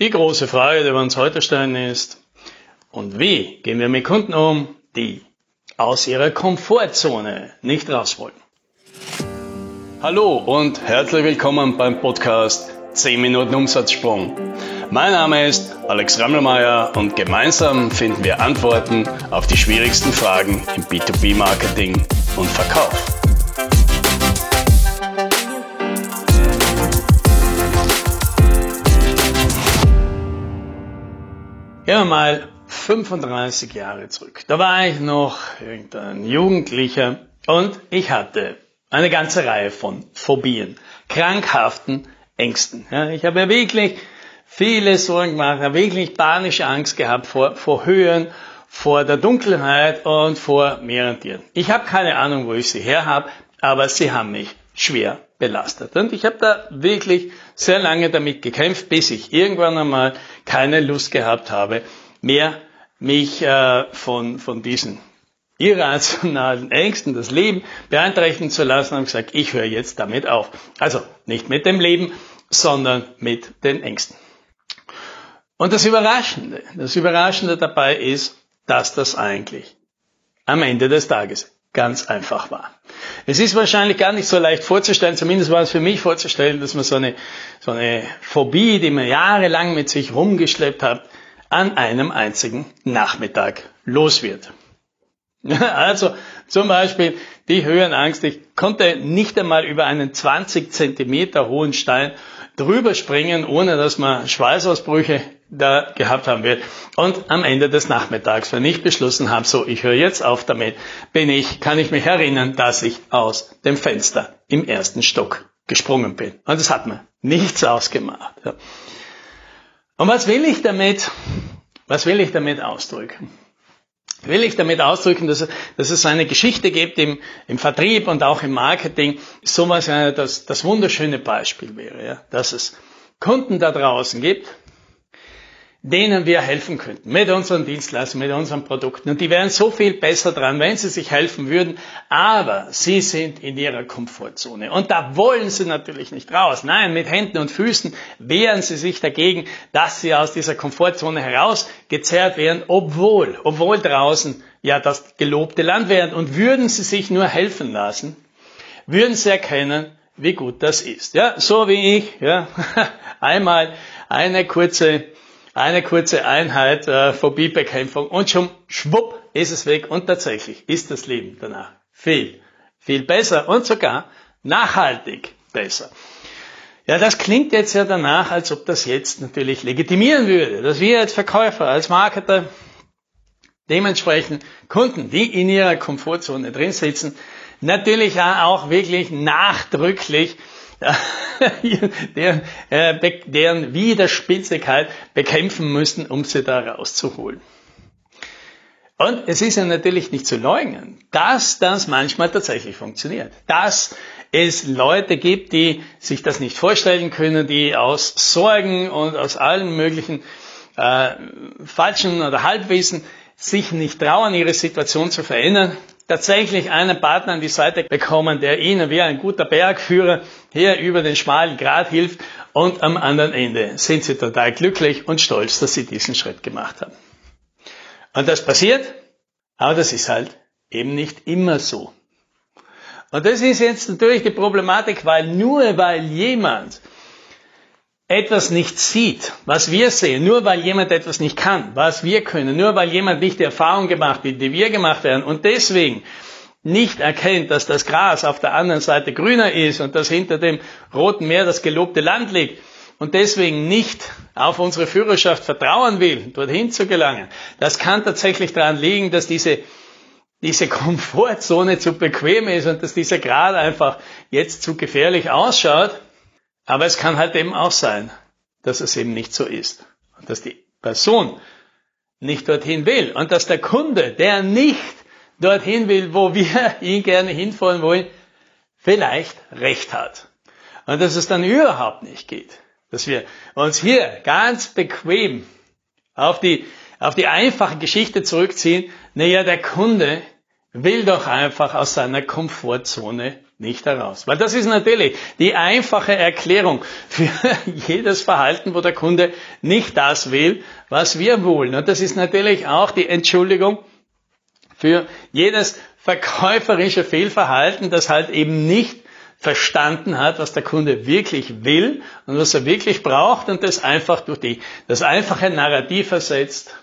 Die große Frage, die wir uns heute stellen, ist, und wie gehen wir mit Kunden um, die aus ihrer Komfortzone nicht raus wollen? Hallo und herzlich willkommen beim Podcast 10 Minuten Umsatzsprung. Mein Name ist Alex Rammelmeier und gemeinsam finden wir Antworten auf die schwierigsten Fragen im B2B-Marketing und Verkauf. Gehen wir mal 35 Jahre zurück. Da war ich noch irgendein Jugendlicher und ich hatte eine ganze Reihe von Phobien, krankhaften Ängsten. Ja, ich habe ja wirklich viele Sorgen gemacht, habe wirklich panische Angst gehabt vor, vor Höhen, vor der Dunkelheit und vor mehreren Tieren. Ich habe keine Ahnung, wo ich sie her habe, aber sie haben mich schwer belastet. Und ich habe da wirklich sehr lange damit gekämpft, bis ich irgendwann einmal keine Lust gehabt habe, mehr mich äh, von, von diesen irrationalen Ängsten, das Leben beeinträchtigen zu lassen und gesagt, ich höre jetzt damit auf. Also nicht mit dem Leben, sondern mit den Ängsten. Und das Überraschende, das Überraschende dabei ist, dass das eigentlich am Ende des Tages ganz einfach war. Es ist wahrscheinlich gar nicht so leicht vorzustellen, zumindest war es für mich vorzustellen, dass man so eine, so eine Phobie, die man jahrelang mit sich rumgeschleppt hat, an einem einzigen Nachmittag los wird. Also zum Beispiel die Höhenangst. Ich konnte nicht einmal über einen 20 Zentimeter hohen Stein drüber springen, ohne dass man Schweißausbrüche da gehabt haben wird. Und am Ende des Nachmittags, wenn ich beschlossen habe, so, ich höre jetzt auf damit, bin ich, kann ich mich erinnern, dass ich aus dem Fenster im ersten Stock gesprungen bin. Und das hat mir nichts ausgemacht. Ja. Und was will ich damit, was will ich damit ausdrücken? Will ich damit ausdrücken, dass, dass es eine Geschichte gibt im, im Vertrieb und auch im Marketing, sowas das, das wunderschöne Beispiel wäre, ja, dass es Kunden da draußen gibt, denen wir helfen könnten, mit unseren Dienstleistungen, mit unseren Produkten. Und die wären so viel besser dran, wenn sie sich helfen würden, aber sie sind in ihrer Komfortzone. Und da wollen sie natürlich nicht raus. Nein, mit Händen und Füßen wehren sie sich dagegen, dass sie aus dieser Komfortzone herausgezerrt werden, obwohl, obwohl draußen ja das gelobte Land wären. Und würden sie sich nur helfen lassen, würden sie erkennen, wie gut das ist. Ja, so wie ich, ja, einmal eine kurze eine kurze Einheit äh, Phobiebekämpfung und schon schwupp ist es weg und tatsächlich ist das Leben danach viel, viel besser und sogar nachhaltig besser. Ja, das klingt jetzt ja danach, als ob das jetzt natürlich legitimieren würde, dass wir als Verkäufer, als Marketer dementsprechend Kunden, die in ihrer Komfortzone drin sitzen, natürlich auch wirklich nachdrücklich deren, äh, deren Widerspitzigkeit bekämpfen müssen, um sie da rauszuholen. Und es ist ja natürlich nicht zu leugnen, dass das manchmal tatsächlich funktioniert. Dass es Leute gibt, die sich das nicht vorstellen können, die aus Sorgen und aus allen möglichen äh, falschen oder Halbwissen sich nicht trauen, ihre Situation zu verändern, tatsächlich einen Partner an die Seite bekommen, der ihnen wie ein guter Bergführer hier über den schmalen Grat hilft und am anderen Ende sind sie total glücklich und stolz, dass sie diesen Schritt gemacht haben. Und das passiert, aber das ist halt eben nicht immer so. Und das ist jetzt natürlich die Problematik, weil nur weil jemand etwas nicht sieht, was wir sehen, nur weil jemand etwas nicht kann, was wir können, nur weil jemand nicht die Erfahrung gemacht hat, die wir gemacht werden und deswegen nicht erkennt, dass das Gras auf der anderen Seite grüner ist und dass hinter dem Roten Meer das gelobte Land liegt und deswegen nicht auf unsere Führerschaft vertrauen will, dorthin zu gelangen, das kann tatsächlich daran liegen, dass diese diese Komfortzone zu bequem ist und dass dieser Grad einfach jetzt zu gefährlich ausschaut aber es kann halt eben auch sein, dass es eben nicht so ist. Und dass die Person nicht dorthin will. Und dass der Kunde, der nicht dorthin will, wo wir ihn gerne hinfahren wollen, vielleicht recht hat. Und dass es dann überhaupt nicht geht. Dass wir uns hier ganz bequem auf die, auf die einfache Geschichte zurückziehen. Naja, der Kunde will doch einfach aus seiner Komfortzone nicht heraus. Weil das ist natürlich die einfache Erklärung für jedes Verhalten, wo der Kunde nicht das will, was wir wollen. Und das ist natürlich auch die Entschuldigung für jedes verkäuferische Fehlverhalten, das halt eben nicht verstanden hat, was der Kunde wirklich will und was er wirklich braucht und das einfach durch die, das einfache Narrativ ersetzt.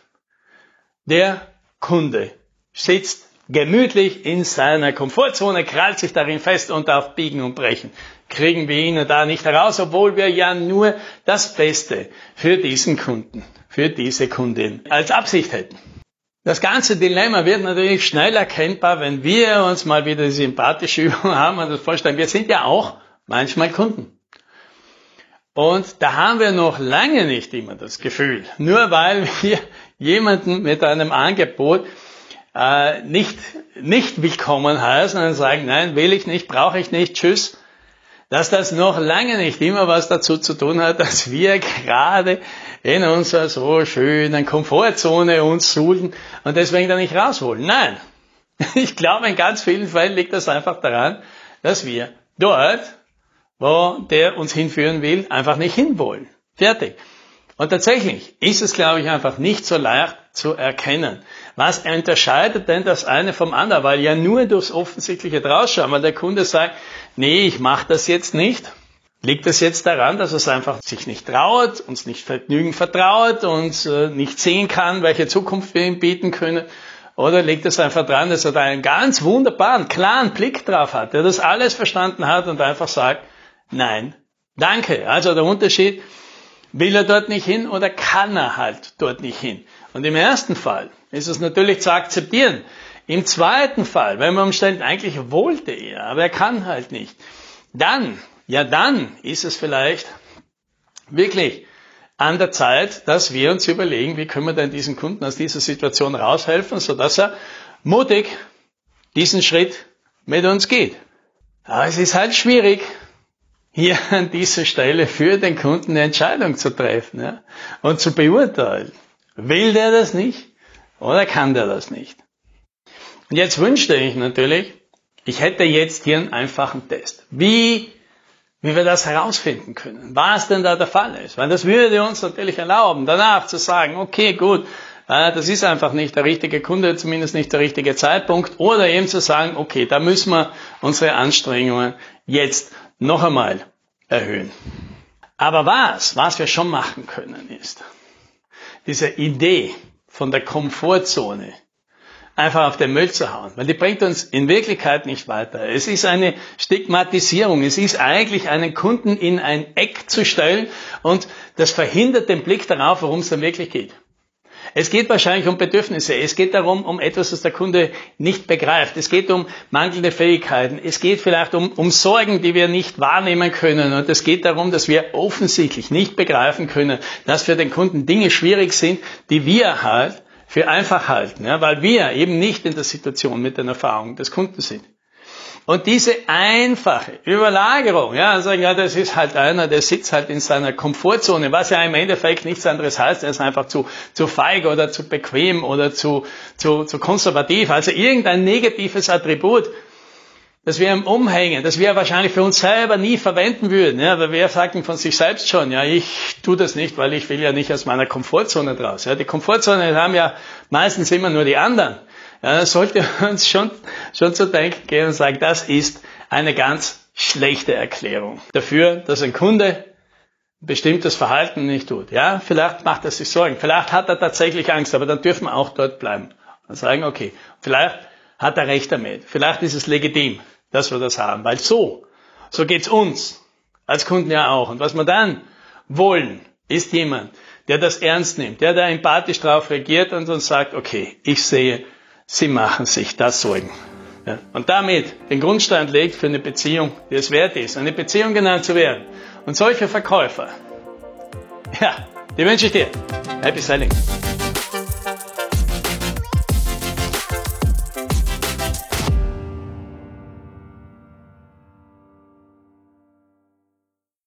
Der Kunde sitzt gemütlich in seiner Komfortzone, krallt sich darin fest und auf Biegen und Brechen kriegen wir ihn da nicht heraus, obwohl wir ja nur das Beste für diesen Kunden, für diese Kundin als Absicht hätten. Das ganze Dilemma wird natürlich schnell erkennbar, wenn wir uns mal wieder die sympathische Übung haben und uns vorstellen, wir sind ja auch manchmal Kunden. Und da haben wir noch lange nicht immer das Gefühl, nur weil wir jemanden mit einem Angebot äh, nicht, nicht willkommen heißen und sagen, nein, will ich nicht, brauche ich nicht, tschüss, dass das noch lange nicht immer was dazu zu tun hat, dass wir gerade in unserer so schönen Komfortzone uns suhlen und deswegen da nicht raus wollen. Nein, ich glaube, in ganz vielen Fällen liegt das einfach daran, dass wir dort, wo der uns hinführen will, einfach nicht hinwollen. Fertig. Und tatsächlich ist es, glaube ich, einfach nicht so leicht zu erkennen. Was unterscheidet denn das eine vom anderen? Weil ja nur durchs offensichtliche Drausschauen, weil der Kunde sagt, nee, ich mache das jetzt nicht. Liegt das jetzt daran, dass es einfach sich nicht traut, uns nicht genügend vertraut, uns äh, nicht sehen kann, welche Zukunft wir ihm bieten können? Oder liegt es einfach daran, dass er da einen ganz wunderbaren, klaren Blick drauf hat, der das alles verstanden hat und einfach sagt, nein, danke. Also der Unterschied, Will er dort nicht hin oder kann er halt dort nicht hin? Und im ersten Fall ist es natürlich zu akzeptieren. Im zweiten Fall, wenn man umständen, eigentlich wollte er, aber er kann halt nicht. Dann, ja dann ist es vielleicht wirklich an der Zeit, dass wir uns überlegen, wie können wir denn diesen Kunden aus dieser Situation raushelfen, sodass er mutig diesen Schritt mit uns geht. Aber es ist halt schwierig, hier an dieser Stelle für den Kunden eine Entscheidung zu treffen ja, und zu beurteilen. Will der das nicht oder kann der das nicht? Und jetzt wünschte ich natürlich, ich hätte jetzt hier einen einfachen Test. Wie, wie wir das herausfinden können, was denn da der Fall ist. Weil das würde uns natürlich erlauben, danach zu sagen, okay, gut, äh, das ist einfach nicht der richtige Kunde, zumindest nicht der richtige Zeitpunkt. Oder eben zu sagen, okay, da müssen wir unsere Anstrengungen jetzt noch einmal erhöhen. Aber was, was wir schon machen können, ist, diese Idee von der Komfortzone einfach auf den Müll zu hauen, weil die bringt uns in Wirklichkeit nicht weiter. Es ist eine Stigmatisierung. Es ist eigentlich einen Kunden in ein Eck zu stellen und das verhindert den Blick darauf, worum es dann wirklich geht. Es geht wahrscheinlich um Bedürfnisse. Es geht darum, um etwas, das der Kunde nicht begreift. Es geht um mangelnde Fähigkeiten. Es geht vielleicht um, um Sorgen, die wir nicht wahrnehmen können. Und es geht darum, dass wir offensichtlich nicht begreifen können, dass für den Kunden Dinge schwierig sind, die wir halt für einfach halten, ja, weil wir eben nicht in der Situation mit den Erfahrungen des Kunden sind. Und diese einfache Überlagerung, ja, sagen, ja, das ist halt einer, der sitzt halt in seiner Komfortzone, was ja im Endeffekt nichts anderes heißt, er ist einfach zu, zu feig oder zu bequem oder zu, zu, zu konservativ, also irgendein negatives Attribut, das wir ihm umhängen, das wir wahrscheinlich für uns selber nie verwenden würden, ja, weil wir sagen von sich selbst schon, ja, ich tue das nicht, weil ich will ja nicht aus meiner Komfortzone draus, ja, die Komfortzone haben ja meistens immer nur die anderen. Ja, sollte uns schon, schon zu denken gehen und sagen, das ist eine ganz schlechte Erklärung dafür, dass ein Kunde bestimmtes Verhalten nicht tut. Ja, vielleicht macht er sich Sorgen, vielleicht hat er tatsächlich Angst, aber dann dürfen wir auch dort bleiben und sagen, okay, vielleicht hat er recht damit, vielleicht ist es legitim, dass wir das haben, weil so, so geht's uns als Kunden ja auch. Und was wir dann wollen, ist jemand, der das ernst nimmt, der da empathisch drauf reagiert und uns sagt, okay, ich sehe, Sie machen sich da Sorgen. Ja. Und damit den Grundstein legt für eine Beziehung, die es wert ist, eine Beziehung genannt zu werden. Und solche Verkäufer, ja, die wünsche ich dir. Happy Selling.